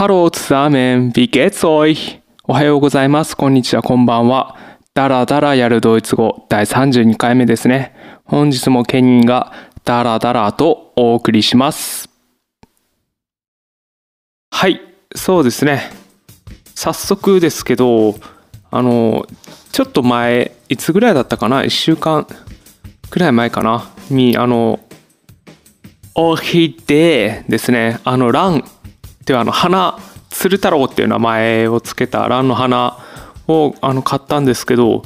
ハローツザーメン、wie geht's euch? おはようございます。こんにちは、こんばんは。ダラダラやるドイツ語第32回目ですね。本日もケニーがダラダラとお送りします。はい、そうですね。早速ですけど、あの、ちょっと前、いつぐらいだったかな ?1 週間くらい前かな？に、あの、おひでですね。あの、ランではあの花鶴太郎っていう名前を付けた蘭の花をあの買ったんですけど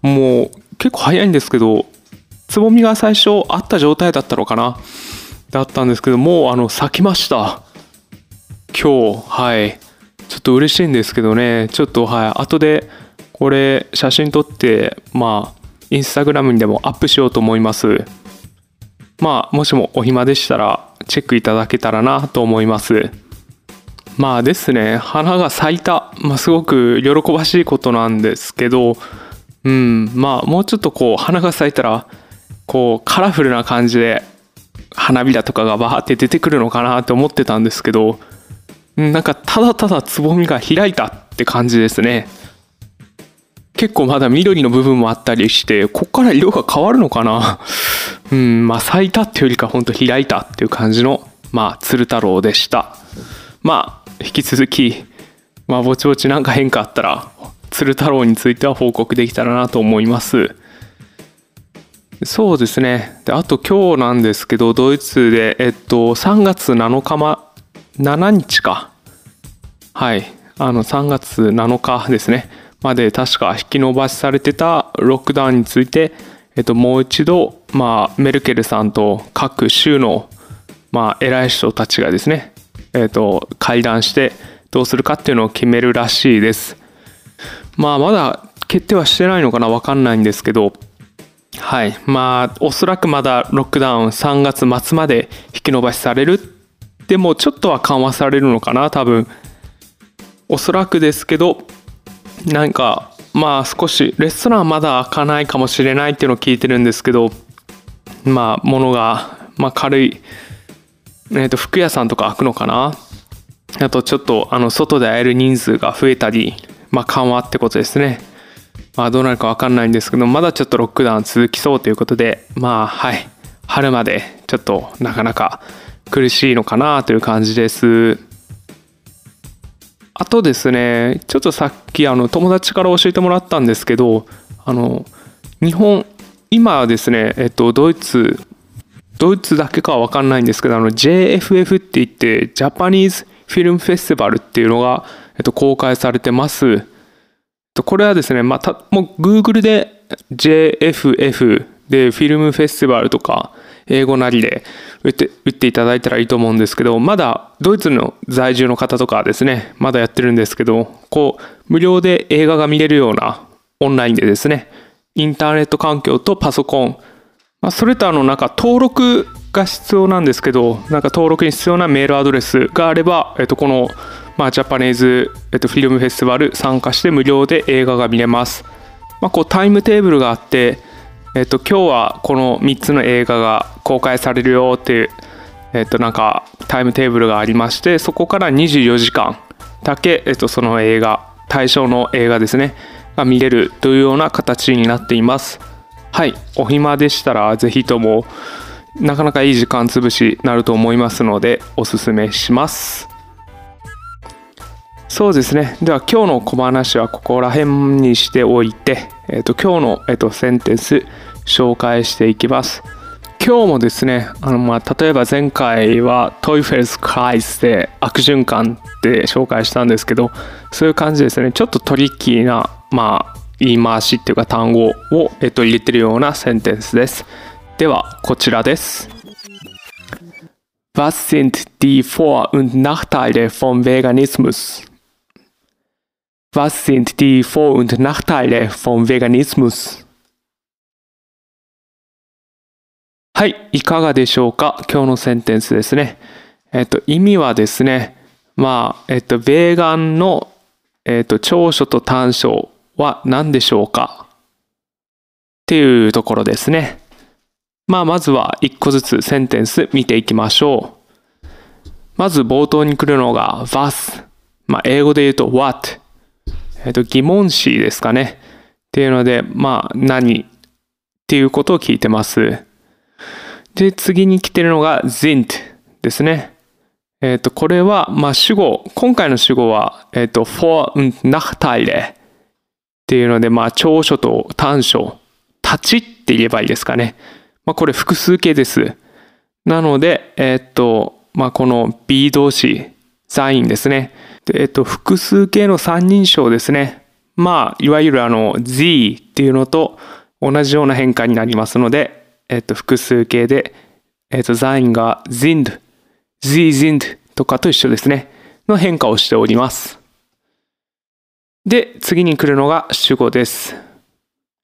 もう結構早いんですけどつぼみが最初あった状態だったのかな？だったんですけどもうあの咲きました。今日はい。ちょっと嬉しいんですけどね。ちょっとはい。後でこれ写真撮ってまあインスタグラムにでもアップしようと思います。まあもしもお暇でしたらチェックいただけたらなと思います。まあですね花が咲いた、まあ、すごく喜ばしいことなんですけどうんまあもうちょっとこう花が咲いたらこうカラフルな感じで花びらとかがバーって出てくるのかなって思ってたんですけどなんかただただつぼみが開いたって感じですね。結構まだ緑の部分もあったりしてこっから色が変わるのかな。うんまあ咲いたっていうよりかほんと開いたっていう感じのまあ鶴太郎でした。まあ引き続き、まあ、ぼちぼちなんか変化あったら、鶴太郎については報告できたらなと思います。そうですね。で、あと今日なんですけど、ドイツで、えっと、3月7日ま、7日か。はい。あの、3月7日ですね。まで確か引き延ばしされてたロックダウンについて、えっと、もう一度、まあ、メルケルさんと各州の、まあ、偉い人たちがですね、えーと、会談してどうするかっていうのを決めるらしいです。まあまだ決定はしてないのかな分かんないんですけど。はい。まあおそらくまだロックダウン3月末まで引き延ばしされるでもちょっとは緩和されるのかな多分。おそらくですけどなんかまあ少しレストランまだ開かないかもしれないっていうのを聞いてるんですけどまあ物が、まあ、軽いえー、と服屋さんとか開くのかな？あとちょっとあの外で会える人数が増えたり、まあ、緩和ってことですね。まあ、どうなるか分かんないんですけどまだちょっとロックダウン続きそうということでまあはい春までちょっとなかなか苦しいのかなという感じです。あとですねちょっとさっきあの友達から教えてもらったんですけどあの日本今ですね、えっと、ドイツドイツだけかは分かんないんですけどあの JFF って言ってジャパニーズフィルムフェスティバルっていうのが、えっと、公開されてます。これはですね、まあ、たもう Google で JFF でフィルムフェスティバルとか英語なりで打って打っていただいたらいいと思うんですけどまだドイツの在住の方とかですねまだやってるんですけどこう無料で映画が見れるようなオンラインでですねインターネット環境とパソコンまあ、それとあのなんか登録が必要なんですけどなんか登録に必要なメールアドレスがあれば、えっと、この、まあ、ジャパニーズ、えっと、フィルムフェスティバル参加して無料で映画が見れます、まあ、こうタイムテーブルがあって、えっと、今日はこの3つの映画が公開されるよっていう、えっと、なんかタイムテーブルがありましてそこから24時間だけ、えっと、その映画対象の映画ですねが見れるというような形になっています。はい。お暇でしたら是非ともなかなかいい時間つぶしになると思いますのでおすすめします。そうですね。では今日の小話はここら辺にしておいて、えーと、今日の、えーと、センテンス紹介していきます。今日もですねあの、まあ、例えば前回はトイフェルス・クライスで悪循環って紹介したんですけどそういう感じですね。ちょっとトリッキーなまあ言い回しっていうか単語を、えっと、入れてるようなセンテンスです。では、こちらです。Was sind die Vor- und Nachteile vom Veganismus? Was sind die Vor- und Nachteile vom Veganismus? はい、いかがでしょうか？今日のセンテンスですね。えっと、意味はですね、まあ、えっと、ベーガンの、えっと、長所と短所は何でしょうか？っていうところですね。まあ、まずは一個ずつセンテンス見ていきましょう。まず冒頭に来るのが was。まあ、英語で言うと what。えっ、と、疑問詞ですかね。っていうので、まあ、何っていうことを聞いてます。で、次に来てるのが sind ですね。えっ、と、これは、まあ、主語、今回の主語は、えっ、と、for und Nachteile っていうので、まあ、長所と短所、立ちって言えばいいですかね。まあ、これ複数形です。なので、えっ、と、まあ、この B 動詞、サインですね。で、えっ、と、複数形の三人称ですね。まあ、いわゆるあの、Z っていうのと同じような変化になりますので、えっ、と、複数形で、えっ、と、ザインが sind、z sind とかと一緒ですね。の変化をしております。で、次に来るのが主語です。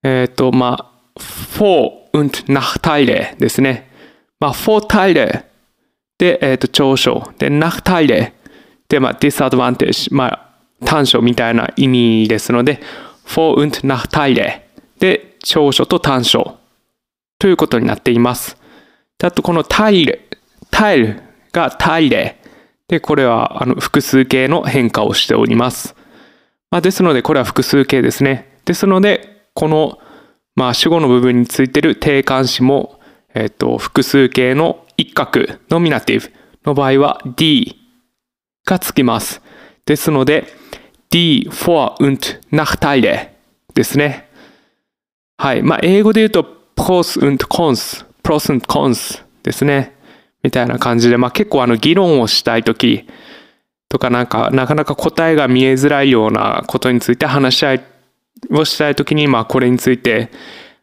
えっ、と、まあ、for und Nachteile ですね。まあ、Vorteile で、えっ、と、長所。で、Nachteile で、まあ、disadvantage。まあ、短所みたいな意味ですので、for und Nachteile で、長所と短所ということになっています。あと、このタイル、タイルがタイレで、これはあの複数形の変化をしております。まあ、ですので、これは複数形ですね。ですので、この、まあ、主語の部分についている定冠詞も、えっ、と、複数形の一角、ノミナティブの場合は D がつきます。ですので、die Vor- und Nachteile ですね。はい。まあ、英語で言うと Pros und Cons、Pros und Cons ですね。みたいな感じで、まあ、結構あの議論をしたいときとかなんか、なかなか答えが見えづらいようなことについて話し合いをしたいときに、まあ、これについて、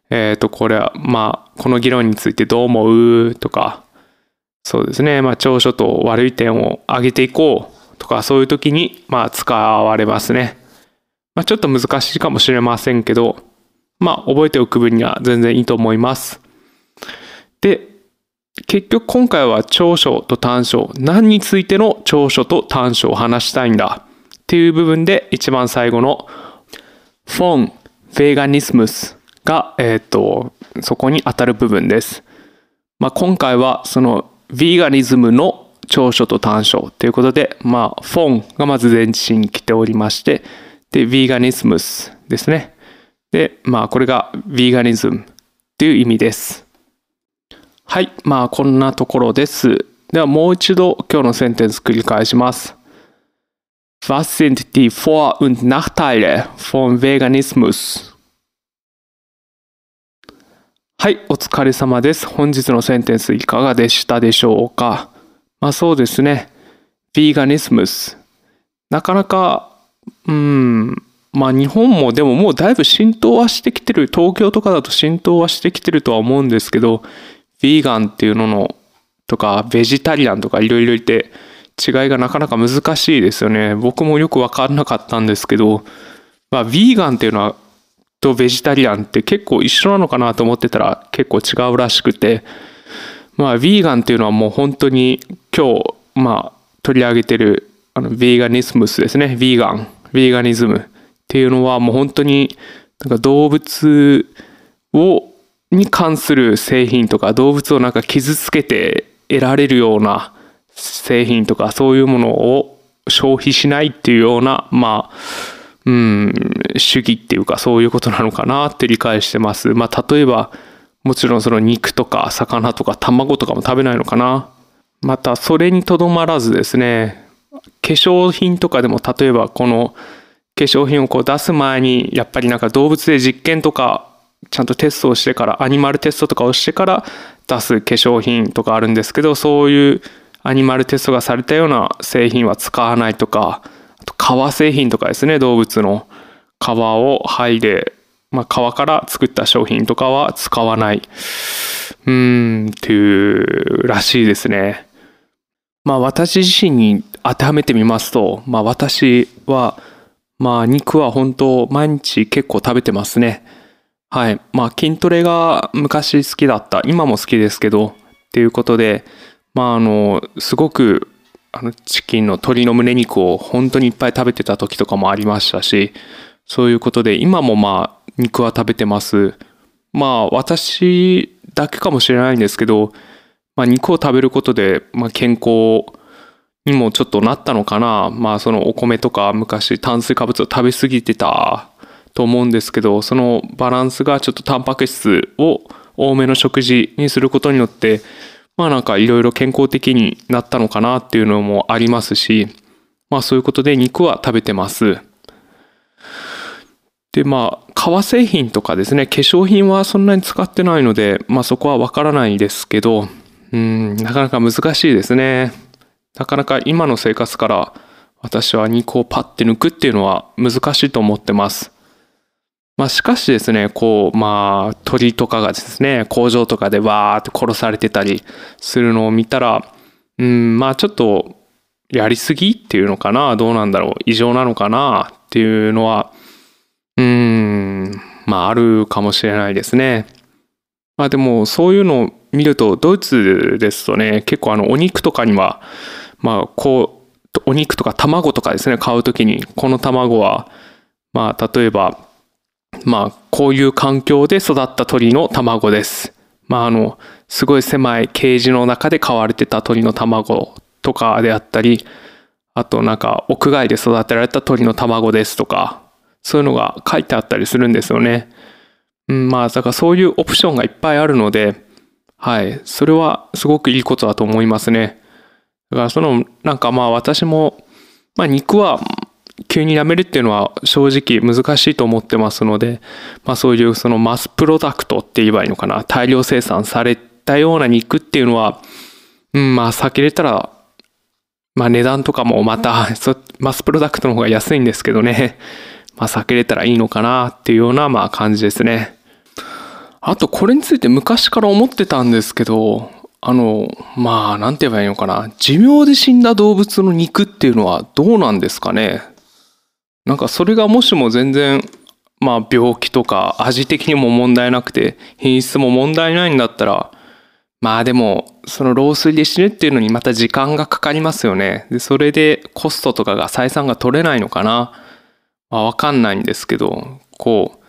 えっ、と、これは、まあ、この議論についてどう思うとか、そうですね、まあ、長所と悪い点を上げていこうとかそういう時にまあ使われますね。まあ、ちょっと難しいかもしれませんけど、まあ覚えておく分には全然いいと思います。で、結局今回は長所と短所、何についての長所と短所を話したいんだっていう部分で一番最後のフォン・ヴェガニスムスが、えっ、と、そこに当たる部分です。まあ、今回はそのヴィーガニズムの長所と短所ということで、まあ、フォンがまず前置に来ておりまして、で、ヴィーガニズムスですね。で、まあ、これがヴィーガニズムという意味です。はい、まあ、こんなところです。では、もう一度今日のセンテンス繰り返します。Was sind die Vor- und Nachteile von Veganismus? はい、お疲れ様です。本日のセンテンスいかがでしたでしょうか？まあそうですね。ヴィーガニスムス。なかなか、うん、まあ日本もでももうだいぶ浸透はしてきてる、東京とかだと浸透はしてきてるとは思うんですけど、ヴィーガンっていうのの、とか、ベジタリアンとかいろいろいて、違いがなかなか難しいですよね。僕もよくわからなかったんですけど、まあ、ヴィーガンっていうのは、とベジタリアンって結構一緒なのかなと思ってたら結構違うらしくて、まあ、ヴィーガンっていうのはもう本当に今日、まあ、取り上げてる、あの、ヴィーガニスムスですね。ヴィーガン、ヴィーガニズムっていうのはもう本当に、なんか動物を、に関する製品とか、動物をなんか傷つけて得られるような製品とか、そういうものを消費しないっていうような、まあ、うん、主義っていうか、そういうことなのかなって理解してます。まあ、例えば、もちろんその肉とか魚とか卵とかも食べないのかな。またそれにとどまらずですね、化粧品とかでも例えばこの化粧品をこう出す前にやっぱりなんか動物で実験とかちゃんとテストをしてからアニマルテストとかをしてから出す化粧品とかあるんですけどそういうアニマルテストがされたような製品は使わないとかあと革製品とかですね動物の皮を剥いでまあ、皮から作った商品とかは使わない。うーん、っていうらしいですね。まあ私自身に当てはめてみますと、まあ私は、まあ肉は本当毎日結構食べてますね。はい。まあ筋トレが昔好きだった。今も好きですけど、っていうことで、まああの、すごくあのチキンの鶏の胸肉を本当にいっぱい食べてた時とかもありましたし、そういうことで今もまあ肉は食べてます。まあ私だけかもしれないんですけど、まあ、肉を食べることで、まあ、健康にもちょっとなったのかな。まあそのお米とか昔炭水化物を食べ過ぎてたと思うんですけど、そのバランスがちょっとタンパク質を多めの食事にすることによって、まあなんかいろいろ健康的になったのかなっていうのもありますし、まあそういうことで肉は食べてます。でまあ革製品とかですね化粧品はそんなに使ってないのでまあそこはわからないですけどうんなかなか難しいですねなかなか今の生活から私は肉をパッて抜くっていうのは難しいと思ってますまあしかしですねこうまあ鳥とかがですね工場とかでわーって殺されてたりするのを見たらうんまあちょっとやりすぎっていうのかなどうなんだろう異常なのかなっていうのはうん、まああるかもしれないですね。まあでもそういうのを見るとドイツですとね結構あのお肉とかにはまあこうお肉とか卵とかですね買う時にこの卵はまあ例えばまあこういう環境で育った鳥の卵です。まああのすごい狭いケージの中で飼われてた鳥の卵とかであったりあとなんか屋外で育てられた鳥の卵ですとかそういうのが書いてあったりするんですよね。うん、まあ、だからそういうオプションがいっぱいあるので、はい、それはすごくいいことだと思いますね。だからその、なんかまあ私も、まあ肉は急にやめるっていうのは正直難しいと思ってますので、まあそういうそのマスプロダクトって言えばいいのかな、大量生産されたような肉っていうのは、うん、まあ避けれたら、まあ値段とかもまた、マスプロダクトの方が安いんですけどね。まあ、避けれたらいいのかなっていうようなまあ感じですね。あとこれについて昔から思ってたんですけど、あの、まあ、なんて言えばいいのかな。寿命で死んだ動物の肉っていうのはどうなんですかね。なんかそれがもしも全然、まあ病気とか味的にも問題なくて品質も問題ないんだったら、まあでも、その老衰で死ぬっていうのにまた時間がかかりますよね。で、それでコストとかが採算が取れないのかな。まあ、わかんないんですけど、こう、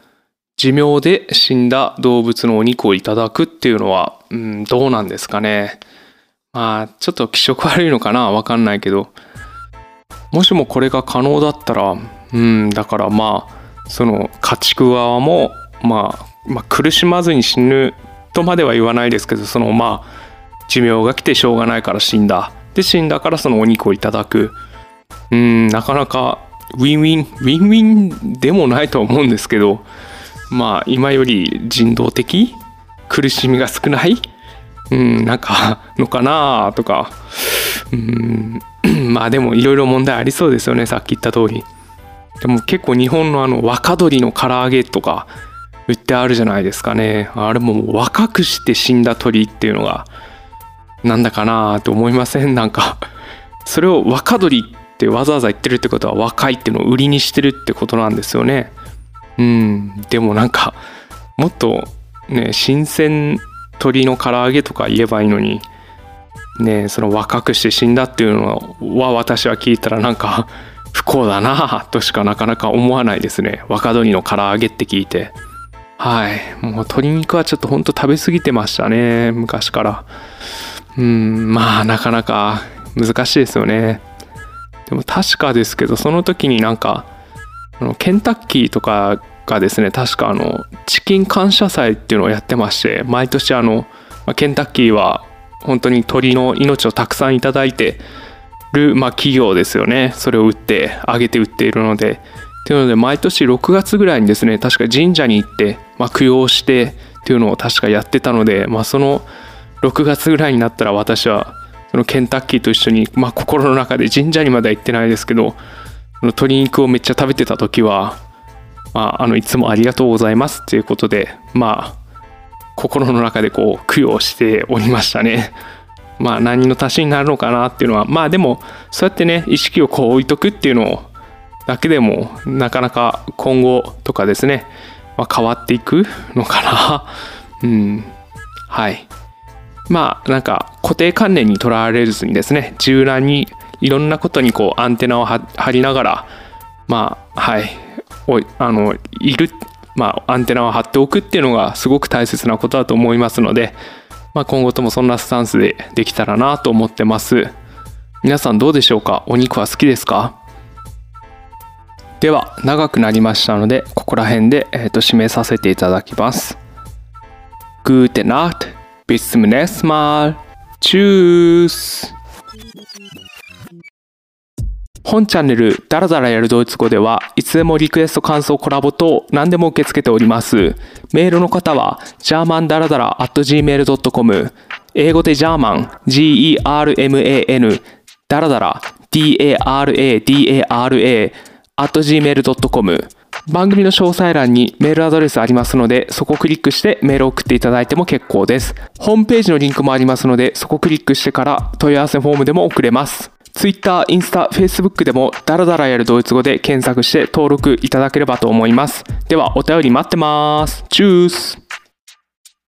寿命で死んだ動物のお肉をいただくっていうのは、うん、どうなんですかね。まあ、ちょっと気色悪いのかなわかんないけど、もしもこれが可能だったら、うん、だからまあ、その家畜側も、まあ、まあ、苦しまずに死ぬとまでは言わないですけど、そのまあ、寿命が来てしょうがないから死んだ。で、死んだからそのお肉をいただく。うん、なかなかウィンウィン、ウィンウィンでもないと思うんですけど、まあ、今より人道的苦しみが少ないうん、なんか、のかなとか、うん、まあでもいろいろ問題ありそうですよね、さっき言った通り。でも結構日本のあの若鶏の唐揚げとか売ってあるじゃないですかね。あれも若くして死んだ鳥っていうのが、なんだかなと思いません？なんか、それを若鶏ってわざわざ言ってるってことは若いっていうのを売りにしてるってことなんですよね。うん、でもなんかもっとね新鮮鶏の唐揚げとか言えばいいのにねその若くして死んだっていうのは私は聞いたらなんか不幸だなとしかなかなか思わないですね。若鶏の唐揚げって聞いて。はい。もう鶏肉はちょっとほんと食べ過ぎてましたね昔から。うんまあなかなか難しいですよね。でも確かですけどその時になんかケンタッキーとかがですね確かあのチキン感謝祭っていうのをやってまして毎年あのケンタッキーは本当に鳥の命をたくさんいただいてる、まあ、企業ですよねそれを売ってあげて売っているのでというので毎年6月ぐらいにですね確か神社に行って、まあ、供養してっていうのを確かやってたので、まあ、その6月ぐらいになったら私はそのケンタッキーと一緒に、まあ、心の中で神社にまでは行ってないですけど鶏肉をめっちゃ食べてた時は、まあ、あのいつもありがとうございますっていうことでまあ心の中でこう供養しておりましたね。まあ何の足しになるのかなっていうのはまあでもそうやってね意識をこう置いとくっていうのだけでもなかなか今後とかですね、まあ、変わっていくのかな。うん。はい。まあなんか固定観念にとらわれずにですね柔軟にいろんなことにこうアンテナを張りながらまあはい。おいあのいる、まあ、アンテナを張っておくっていうのがすごく大切なことだと思いますので、まあ、今後ともそんなスタンスでできたらなと思ってます。皆さんどうでしょうか？お肉は好きですか？では長くなりましたのでここら辺で、えー、と締めさせていただきます Good night. Bis zum nächsten Mal. Tschüss. 本チャンネルダラダラやるドイツ語ではいつでもリクエスト感想コラボ等何でも受け付けておりますメールの方は germandarada.gmail.com 英語でジャーマン G-E-R-M-A-N ダラダラ D-A-R-A-D-A-R-A at gmail.com 番組の詳細欄にメールアドレスありますので、そこをクリックしてメールを送っていただいても結構です。ホームページのリンクもありますので、そこをクリックしてから問い合わせフォームでも送れます。Twitter、インスタ、Facebook でもダラダラやるドイツ語で検索して登録いただければと思います。ではお便り待ってます。チュース